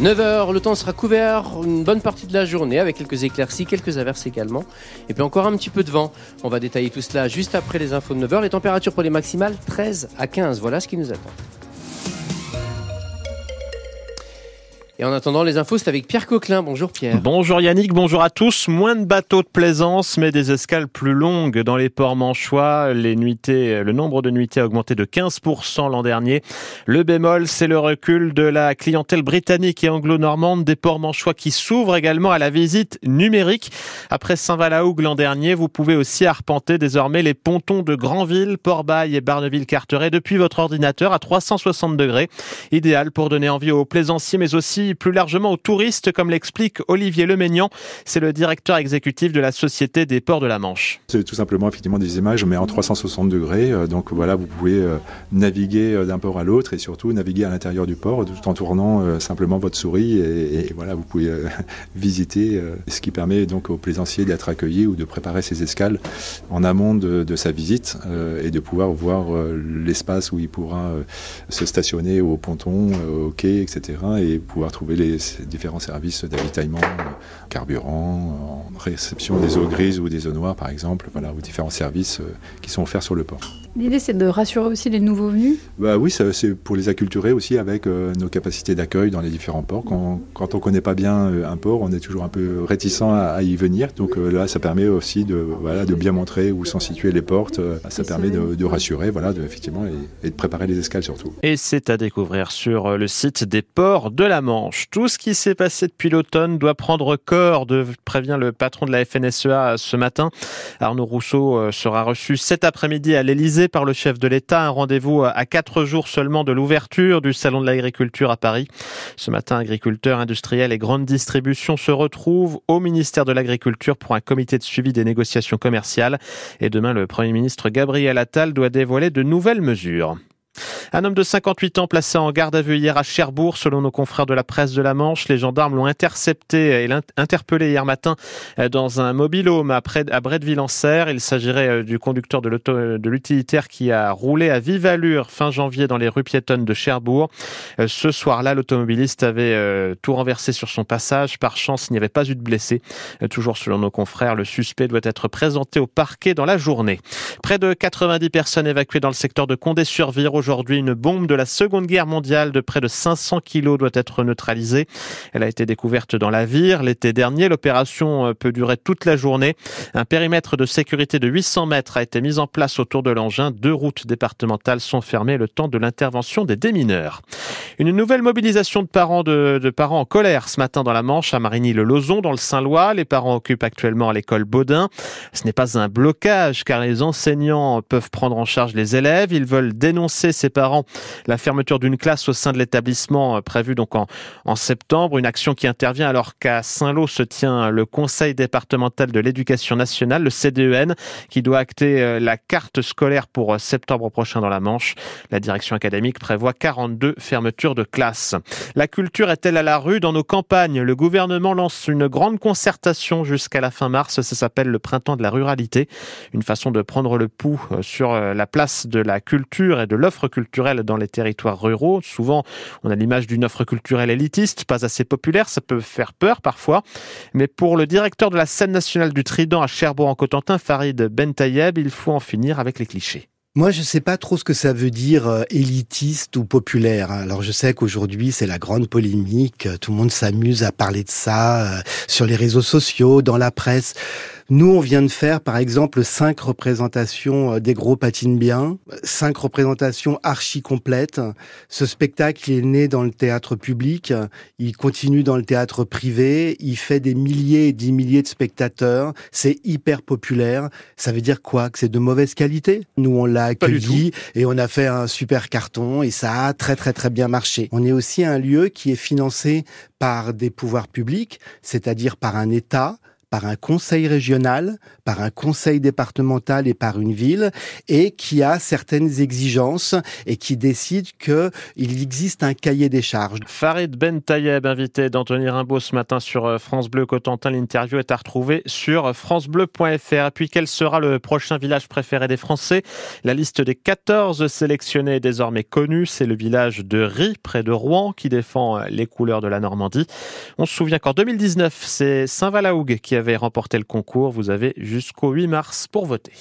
9h, le temps sera couvert une bonne partie de la journée avec quelques éclaircies, quelques averses également. Et puis encore un petit peu de vent. On va détailler tout cela juste après les infos de 9h. Les températures pour les maximales 13 à 15. Voilà ce qui nous attend. Et en attendant les infos, c'est avec Pierre Coquelin. Bonjour Pierre. Bonjour Yannick, bonjour à tous. Moins de bateaux de plaisance, mais des escales plus longues dans les ports manchois. Les nuitées, le nombre de nuitées a augmenté de 15% l'an dernier. Le bémol, c'est le recul de la clientèle britannique et anglo-normande des ports manchois qui s'ouvrent également à la visite numérique. Après Saint-Valahougue l'an dernier, vous pouvez aussi arpenter désormais les pontons de Granville, Port-Bail et Barneville-Carteret depuis votre ordinateur à 360 degrés. Idéal pour donner envie aux plaisanciers, mais aussi plus largement aux touristes, comme l'explique Olivier Leménian. C'est le directeur exécutif de la Société des ports de la Manche. C'est tout simplement effectivement des images, mais en 360 degrés. Euh, donc voilà, vous pouvez euh, naviguer euh, d'un port à l'autre et surtout naviguer à l'intérieur du port tout en tournant simplement votre souris et, voilà, vous pouvez visiter, ce qui permet donc aux plaisanciers d'être accueillis ou de préparer ses escales en amont de, de sa visite et de pouvoir voir l'espace où il pourra se stationner au ponton, au quai, etc. et pouvoir trouver les différents services d'avitaillement, euh, carburant, réception des eaux grises ou des eaux noires par exemple, voilà, aux différents services euh, qui sont offerts sur le port. L'idée, c'est de rassurer aussi les nouveaux venus bah Oui, c'est pour les acculturer aussi avec euh, nos capacités d'accueil dans les différents ports. Quand, quand on ne connaît pas bien un port, on est toujours un peu réticent à, y venir. Donc là, ça permet aussi de, voilà, de bien montrer où sont situées les portes. Ça permet de, rassurer, voilà, de, effectivement, et, et, de préparer les escales surtout. Et c'est à découvrir sur le site des ports de la Manche. Tout ce qui s'est passé depuis l'automne doit prendre corps, de, prévient le patron de la FNSEA ce matin. Arnaud Rousseau euh, sera reçu cet après-midi à par le chef de l'État. Un rendez-vous à quatre jours seulement de l'ouverture du Salon de l'agriculture à Paris. Ce matin, agriculteurs, industriels et grandes distributions se retrouvent au ministère de l'Agriculture pour un comité de suivi des négociations commerciales. Et demain, le Premier ministre Gabriel Attal doit dévoiler de nouvelles mesures. Un homme de 58 ans placé en garde à vue hier à Cherbourg, selon nos confrères de la presse de la Manche. Les gendarmes l'ont intercepté et interpellé hier matin euh, dans un mobile-home à, à Bretteville-en-Serre. Il s'agirait euh, du conducteur de l'utilitaire qui a roulé à vive allure fin janvier dans les rues piétonnes de Cherbourg. Euh, ce soir-là, l'automobiliste avait tout renversé sur son passage. Par chance, il n'y avait pas eu de blessés. Toujours selon nos confrères, le suspect doit être présenté au parquet dans la journée. Près de 90 personnes évacuées dans le secteur de Condé-sur-Vire aujourd'hui une bombe de la Seconde Guerre mondiale de près de 500 kilos doit être neutralisée. Elle a été découverte dans la Vire l'été dernier. L'opération euh, peut durer toute la journée. Un périmètre de sécurité de 800 mètres a été mis en place autour de l'engin. Deux routes départementales sont fermées le temps de l'intervention des démineurs. Une nouvelle mobilisation de parents de, parents en colère ce matin dans la Manche à Marigny-le-Lozon dans le Saint-Lois. Les parents occupent actuellement l'école Baudin. Ce n'est pas un blocage car les enseignants peuvent prendre en charge les élèves. Ils veulent dénoncer ses parents la fermeture d'une classe au sein de l'établissement euh, prévue donc en, en septembre, une action qui intervient alors qu'à Saint-Lô se tient le Conseil départemental de l'éducation nationale, le CDEN, qui doit acter euh, la carte scolaire pour euh, septembre prochain dans la Manche. La direction académique prévoit 42 fermetures de classes. La culture est-elle à la rue dans nos campagnes? Le gouvernement lance une grande concertation jusqu'à la fin mars. Ça s'appelle le printemps de la ruralité. Une façon de prendre le pouls sur la place de la culture et de l'offre culturelle dans les territoires ruraux. Souvent, on a l'image d'une offre culturelle élitiste, pas assez populaire, ça peut faire peur parfois. Mais pour le directeur de la scène nationale du Trident à Cherbourg en Cotentin, Farid Bentayeb, il faut en finir avec les clichés. Moi, je sais pas trop ce que ça veut dire euh, élitiste ou populaire. Alors, je sais qu'aujourd'hui, c'est la grande polémique. Tout le monde s'amuse à parler de ça euh, sur les réseaux sociaux, dans la presse. Nous, on vient de faire, par exemple, cinq représentations euh, des gros patines bien, cinq représentations archi complètes. Ce spectacle est né dans le théâtre public, il continue dans le théâtre privé, il fait des milliers et des milliers de spectateurs. C'est hyper populaire. Ça veut dire quoi? Que c'est de mauvaise qualité? Nous, on l'a accueilli et on a fait un super carton et ça a très très très bien marché. On est aussi un lieu qui est financé par des pouvoirs publics, c'est-à-dire par un État, par un conseil régional, par un conseil départemental et par une ville, et qui a certaines exigences et qui décide que il existe un cahier des charges. Farid Ben Tayeb, invité d'Anthony Rimbaud ce matin sur euh, France Bleu Cotentin. L'interview est à retrouver sur francebleu.fr. Et puis, quel sera le prochain village préféré des Français? La liste des 14 sélectionnés est désormais connue. C'est le village de Rie, près de Rouen, qui défend euh, les couleurs de la Normandie. On se souvient qu'en 2019, c'est Saint-Valahougue qui avait remporté le concours. Vous avez jusqu'au 8 mars pour voter.